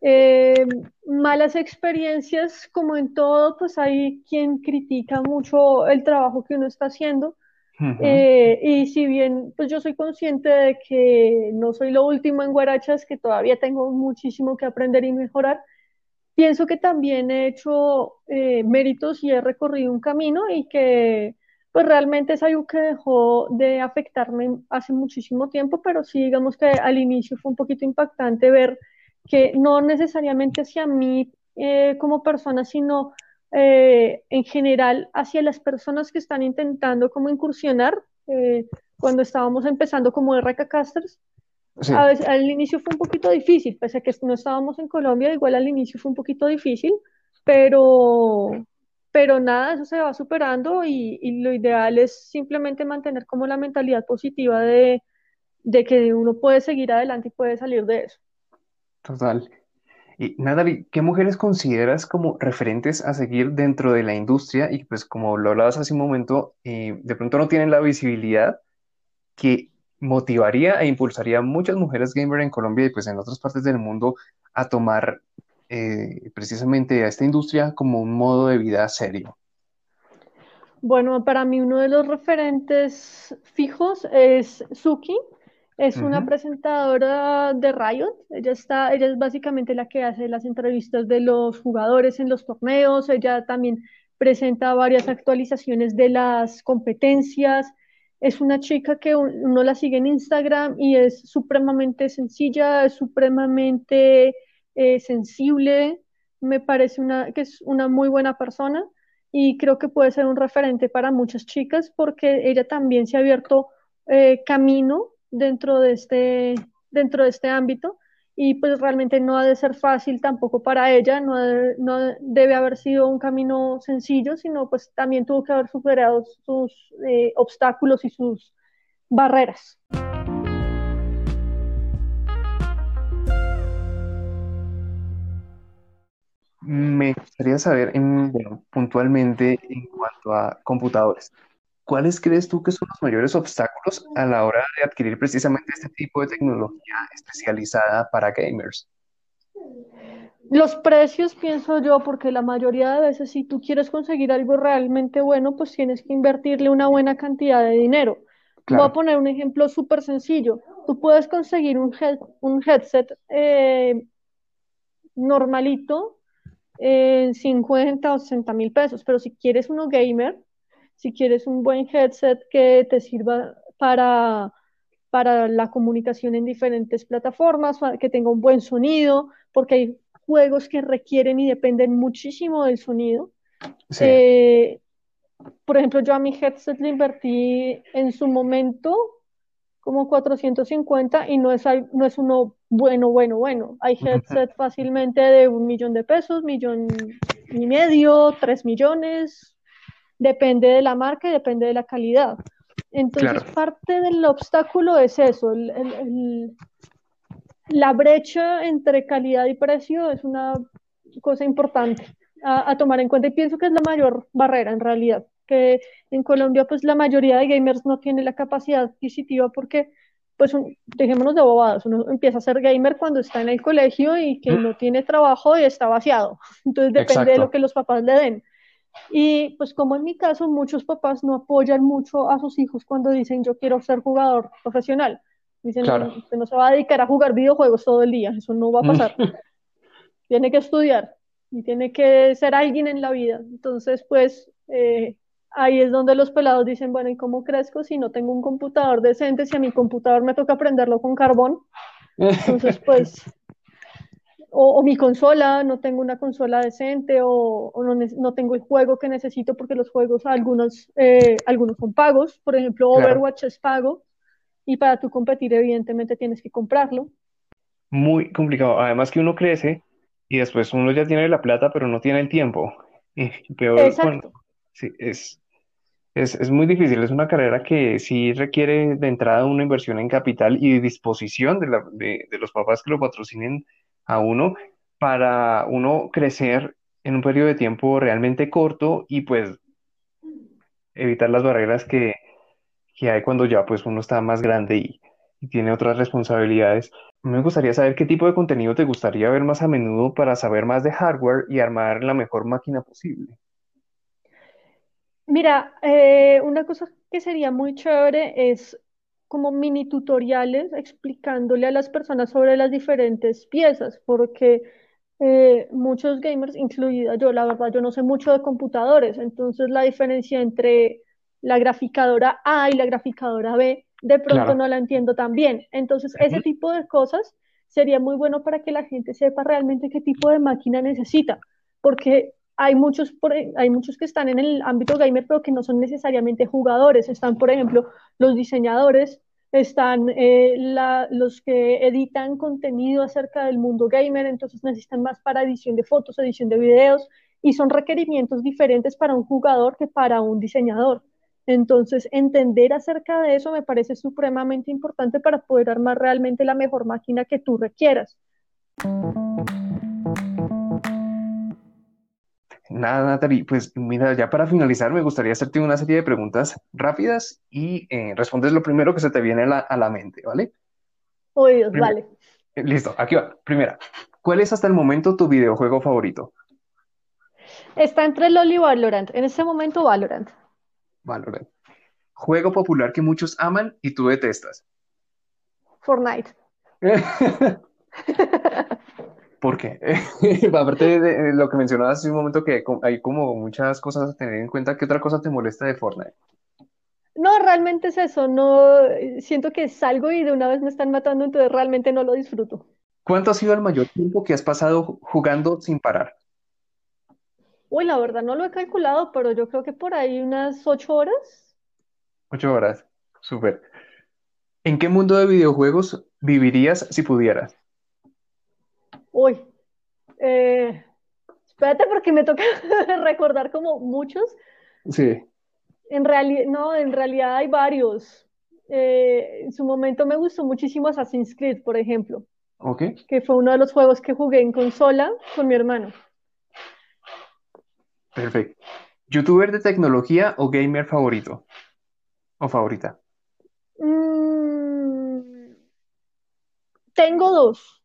Eh, malas experiencias, como en todo, pues hay quien critica mucho el trabajo que uno está haciendo. Ujú. Eh, y si bien pues yo soy consciente de que no soy lo último en guarachas, que todavía tengo muchísimo que aprender y mejorar, pienso que también he hecho eh, méritos y he recorrido un camino y que pues realmente es algo que dejó de afectarme hace muchísimo tiempo, pero sí digamos que al inicio fue un poquito impactante ver que no necesariamente hacia mí eh, como persona, sino eh, en general hacia las personas que están intentando como incursionar. eh, cuando estábamos empezando como RK Casters, Sí, a veces, al inicio fue un poquito difícil, pese a que no estábamos en Colombia, igual al inicio fue un poquito difícil, pero, pero nada, eso se va superando y, lo ideal es simplemente mantener como la mentalidad positiva de, de que uno puede seguir adelante y puede salir de eso. total. Y Natalie, ¿qué mujeres consideras como referentes a seguir dentro de la industria? Y pues como lo hablabas hace un momento, eh, de pronto no tienen la visibilidad que motivaría e impulsaría a muchas mujeres gamer en Colombia y pues en otras partes del mundo a tomar eh, precisamente a esta industria como un modo de vida serio. Bueno, para mí uno de los referentes fijos es Suki. Es una presentadora de Riot. Ella está, ella es básicamente la que hace las entrevistas de los jugadores en los torneos. Ella también presenta varias actualizaciones de las competencias. Es una chica que un- uno la sigue en Instagram y es supremamente sencilla, es supremamente eh, sensible. Me parece una, que es una muy buena persona y creo que puede ser un referente para muchas chicas porque ella también se ha abierto eh, camino dentro de este, dentro de este ámbito y pues realmente no ha de ser fácil tampoco para ella, no, no debe haber sido un camino sencillo, sino pues también tuvo que haber superado sus eh, obstáculos y sus barreras. Me gustaría saber, en- bueno, puntualmente en cuanto a computadores, ¿cuáles crees tú que son los mayores obstáculos a la hora de adquirir precisamente este tipo de tecnología especializada para gamers? Los precios, pienso yo, porque la mayoría de veces si tú quieres conseguir algo realmente bueno, pues tienes que invertirle una buena cantidad de dinero. Voy a poner un ejemplo súper sencillo. Tú puedes conseguir un, head- un headset eh, normalito en 50 o 60 mil pesos, pero si quieres uno gamer, si quieres un buen headset que te sirva para, para la comunicación en diferentes plataformas, que tenga un buen sonido, porque hay juegos que requieren y dependen muchísimo del sonido. Sí. Eh, por ejemplo, yo a mi headset le invertí en su momento como 450 y no es, no es uno bueno, bueno, bueno. Hay headset fácilmente de un millón de pesos, millón y medio, tres millones, depende de la marca y depende de la calidad. Entonces, Claro. parte del obstáculo es eso, el- el- el- la brecha entre calidad y precio es una cosa importante a, a tomar en cuenta y pienso que es la mayor barrera en realidad, que en Colombia pues la mayoría de gamers no tiene la capacidad adquisitiva porque pues dejémonos de bobadas, uno empieza a ser gamer cuando está en el colegio y que no tiene trabajo y está vaciado. Entonces depende de lo que los papás le den. Y pues como en mi caso, muchos papás no apoyan mucho a sus hijos cuando dicen yo quiero ser jugador profesional. Dicen, no, usted no se va a dedicar a jugar videojuegos todo el día, eso no va a pasar. tiene que estudiar y tiene que ser alguien en la vida. Entonces, pues eh, ahí es donde los pelados dicen, bueno, ¿y cómo crezco si no tengo un computador decente, si a mi computador me toca prenderlo con carbón? Entonces, pues, o, mi consola, no tengo una consola decente, o, no, no, tengo el juego que necesito porque los juegos, algunos, eh, algunos son pagos, por ejemplo, Overwatch es pago, y para tú competir, evidentemente, tienes que comprarlo. Muy complicado. Además que uno crece y después uno ya tiene la plata, pero no tiene el tiempo. Y peor Exacto. Sí, es, es, es, muy difícil. Es una carrera que sí requiere de entrada una inversión en capital y disposición de, la, de, de los papás que lo patrocinen a uno para uno crecer en un periodo de tiempo realmente corto y pues evitar las barreras que, que hay cuando ya pues uno está más grande y, y tiene otras responsabilidades. Me gustaría saber qué tipo de contenido te gustaría ver más a menudo para saber más de hardware y armar la mejor máquina posible. Mira, eh, una cosa que sería muy chévere es como mini tutoriales explicándole a las personas sobre las diferentes piezas, porque eh, muchos gamers, incluida yo, la verdad, yo no sé mucho de computadores, entonces la diferencia entre la graficadora A y la graficadora B, de pronto no la entiendo tan bien. Entonces, ese tipo de cosas sería muy bueno para que la gente sepa realmente qué tipo de máquina necesita, porque hay muchos, e, hay muchos que están en el ámbito gamer, pero que no son necesariamente jugadores. Están, por ejemplo, los diseñadores, están eh, los que editan contenido acerca del mundo gamer, entonces necesitan más para edición de fotos, edición de videos, y son requerimientos diferentes para un jugador que para un diseñador. Entonces, entender acerca de eso me parece supremamente importante para poder armar realmente la mejor máquina que tú requieras. Nada, Natalie, pues mira, ya para finalizar me gustaría hacerte una serie de preguntas rápidas y eh, respondes lo primero que se te viene a la, mente, ¿vale? Oídos, vale. Eh, listo, aquí va. Primera, ¿cuál es hasta el momento tu videojuego favorito? Está entre LOL y Valorant. En este momento, Valorant. Valorant. Juego popular que muchos aman y tú detestas. Fortnite. ¿Por qué? Aparte de lo que mencionabas hace un momento, que hay como muchas cosas a tener en cuenta, ¿qué otra cosa te molesta de Fortnite? No, realmente es eso, no siento que salgo y de una vez me están matando, entonces realmente no lo disfruto. ¿Cuánto ha sido el mayor tiempo que has pasado jugando sin parar? Uy, la verdad no lo he calculado, pero yo creo que por ahí unas ocho horas. Ocho horas, súper. ¿En qué mundo de videojuegos vivirías si pudieras? Uy, eh, espérate porque me toca recordar como muchos. Sí. En realidad, no, en realidad hay varios. Eh, en su momento me gustó muchísimo Assassin's Creed, por ejemplo. Ok. Que fue uno de los juegos que jugué en consola con mi hermano. Perfecto. ¿YouTuber de tecnología o gamer favorito? ¿O favorita? Mm, tengo dos.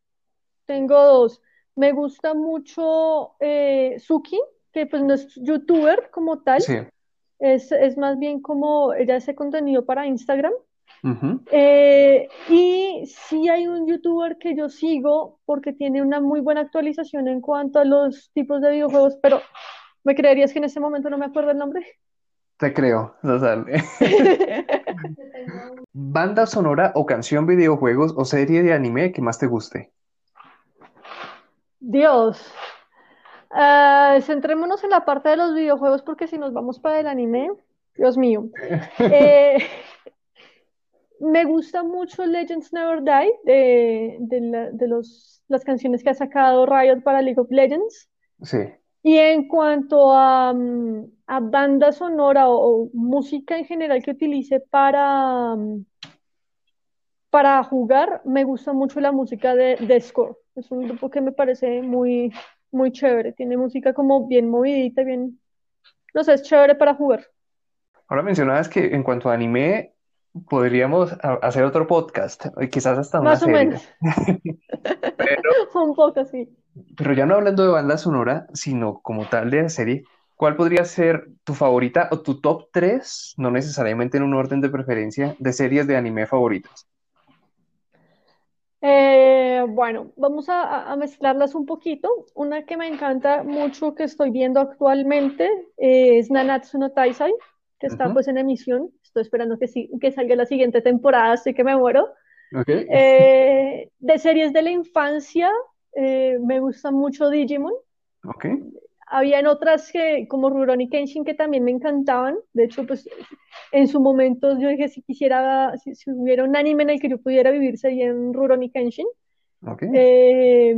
Tengo dos. Me gusta mucho eh, Suki, que pues no es youtuber como tal. Sí. Es, es más bien como ella hace contenido para Instagram. Eh, y sí hay un youtuber que yo sigo porque tiene una muy buena actualización en cuanto a los tipos de videojuegos, pero ¿me creerías que en ese momento no me acuerdo el nombre? Te creo, no sale. ¿Banda sonora o canción, videojuegos o serie de anime que más te guste? Dios. Uh, centrémonos en la parte de los videojuegos porque si nos vamos para el anime, Dios mío. Eh, me gusta mucho Legends Never Die, de, los, las canciones que ha sacado Riot para League of Legends. Sí. Y en cuanto a, mm, banda sonora o, música en general que utilice para, mm, para jugar, me gusta mucho la música de, de Score. Es un grupo que me parece muy, muy chévere. Tiene música como bien movidita, bien. No sé, es chévere para jugar. Ahora mencionabas que en cuanto a anime, podríamos hacer otro podcast, quizás hasta una Más o serie. menos, Pero, un poco así. pero ya no hablando de banda sonora, sino como tal de la serie, ¿cuál podría ser tu favorita o tu top 3, no necesariamente en un orden de preferencia, de series de anime favoritas? Eh, bueno, vamos a, mezclarlas un poquito. Una que me encanta mucho que estoy viendo actualmente eh, es Nanatsu no Taizai, que está pues en emisión. Estoy esperando que, sí- que salga la siguiente temporada, así que me muero. Ok, Eh, de series de la infancia, eh, me gusta mucho Digimon. ok, Habían otras que, como Rurouni Kenshin, que también me encantaban. De hecho, pues en su momento yo dije, si quisiera, si, si hubiera un anime en el que yo pudiera vivir, sería en Rurouni Kenshin. ok. Eh,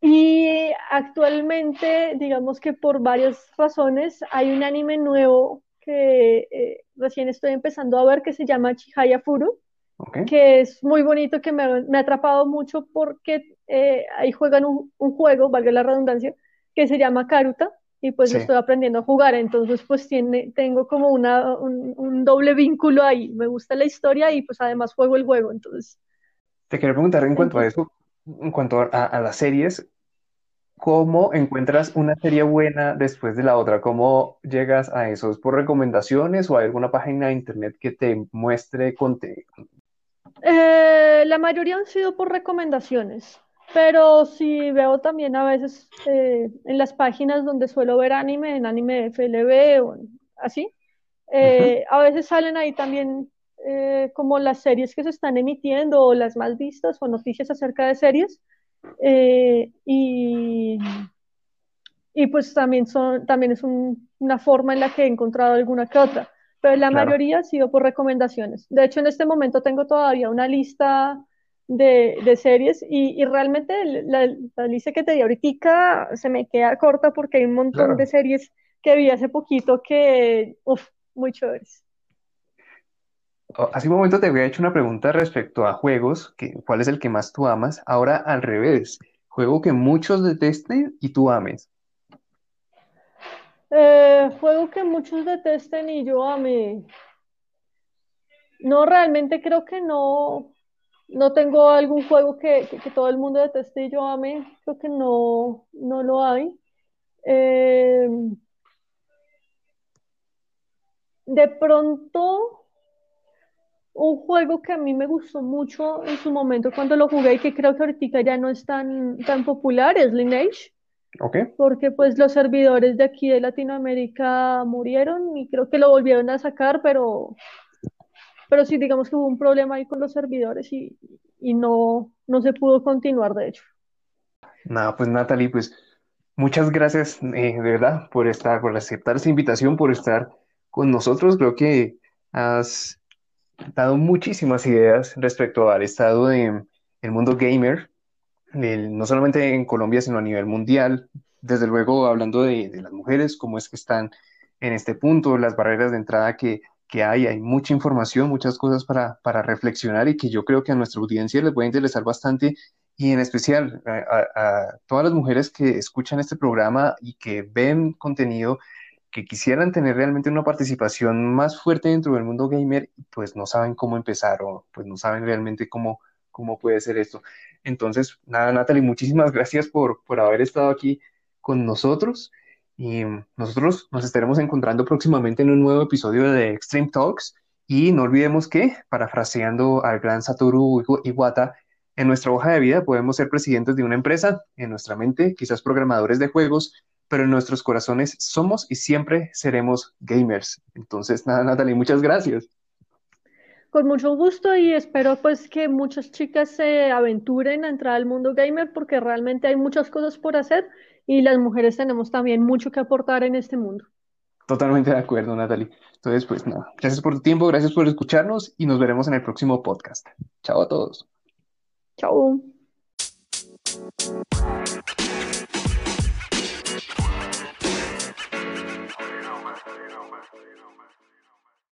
y actualmente, digamos que por varias razones, hay un anime nuevo que eh, recién estoy empezando a ver que se llama Chihaya Furu, Ok, que es muy bonito, que me, me ha atrapado mucho porque eh, ahí juegan un, un juego, valga la redundancia, que se llama Karuta y pues sí. estoy aprendiendo a jugar, entonces pues tiene, tengo como una, un, un doble vínculo ahí, me gusta la historia y pues además juego el juego, entonces, Te quería preguntar en cuanto a eso, en cuanto a, a las series, ¿cómo encuentras una serie buena después de la otra? ¿Cómo llegas a eso? ¿Es por recomendaciones o hay alguna página de internet que te muestre contenido? Eh, la mayoría han sido por recomendaciones, pero sí veo también a veces eh, en las páginas donde suelo ver anime, en Anime FLV o así, eh, a veces salen ahí también eh, como las series que se están emitiendo o las más vistas o noticias acerca de series. eh, y, y pues también son, también es un- una forma en la que he encontrado alguna que otra, pero la claro. mayoría ha sido por recomendaciones. De hecho, en este momento tengo todavía una lista de, de series y, y realmente la, la lista que te di ahorita se me queda corta porque hay un montón de series que vi hace poquito que, uff, muy chéveres. O- Hace un momento te había hecho una pregunta respecto a juegos, que, ¿cuál es el que más tú amas? Ahora al revés, juego que muchos detesten y tú ames. Eh, juego que muchos detesten y yo ame. No, realmente creo que no, no tengo algún juego que, que, que todo el mundo deteste y yo ame. Creo que no, no lo hay. Eh, de pronto, un juego que a mí me gustó mucho en su momento cuando lo jugué y que creo que ahorita ya no es tan, tan popular es Lineage, ¿Ok? porque pues los servidores de aquí de Latinoamérica murieron y creo que lo volvieron a sacar, pero, pero sí, digamos que hubo un problema ahí con los servidores y, y no, no se pudo continuar, de hecho. Nada, pues Natalie, pues muchas gracias eh, de verdad por estar, por aceptar esta invitación, por estar con nosotros. Creo que has dado muchísimas ideas respecto al estado de el mundo gamer, el- no solamente en Colombia, sino a nivel mundial. Desde luego, hablando de, de las mujeres, cómo es que están en este punto, las barreras de entrada que, que hay, hay mucha información, muchas cosas para, para reflexionar y que yo creo que a nuestra audiencia les puede interesar bastante y en especial a, a- todas las mujeres que escuchan este programa y que ven contenido que quisieran tener realmente una participación más fuerte dentro del mundo gamer, pues no saben cómo empezar o pues no saben realmente cómo, cómo puede ser esto. Entonces, nada, Natalie, muchísimas gracias por, por haber estado aquí con nosotros y nosotros nos estaremos encontrando próximamente en un nuevo episodio de Extreme Talks y no olvidemos que, parafraseando al gran Satoru Iwa- Iwata, en nuestra hoja de vida podemos ser presidentes de una empresa, en nuestra mente quizás programadores de juegos, pero en nuestros corazones somos y siempre seremos gamers. Entonces, nada, Natalie, muchas gracias. Con mucho gusto y espero pues que muchas chicas se aventuren a entrar al mundo gamer porque realmente hay muchas cosas por hacer y las mujeres tenemos también mucho que aportar en este mundo. Totalmente de acuerdo, Natalie. Entonces, pues nada, gracias por tu tiempo, gracias por escucharnos y nos veremos en el próximo podcast. Chao a todos. Chao.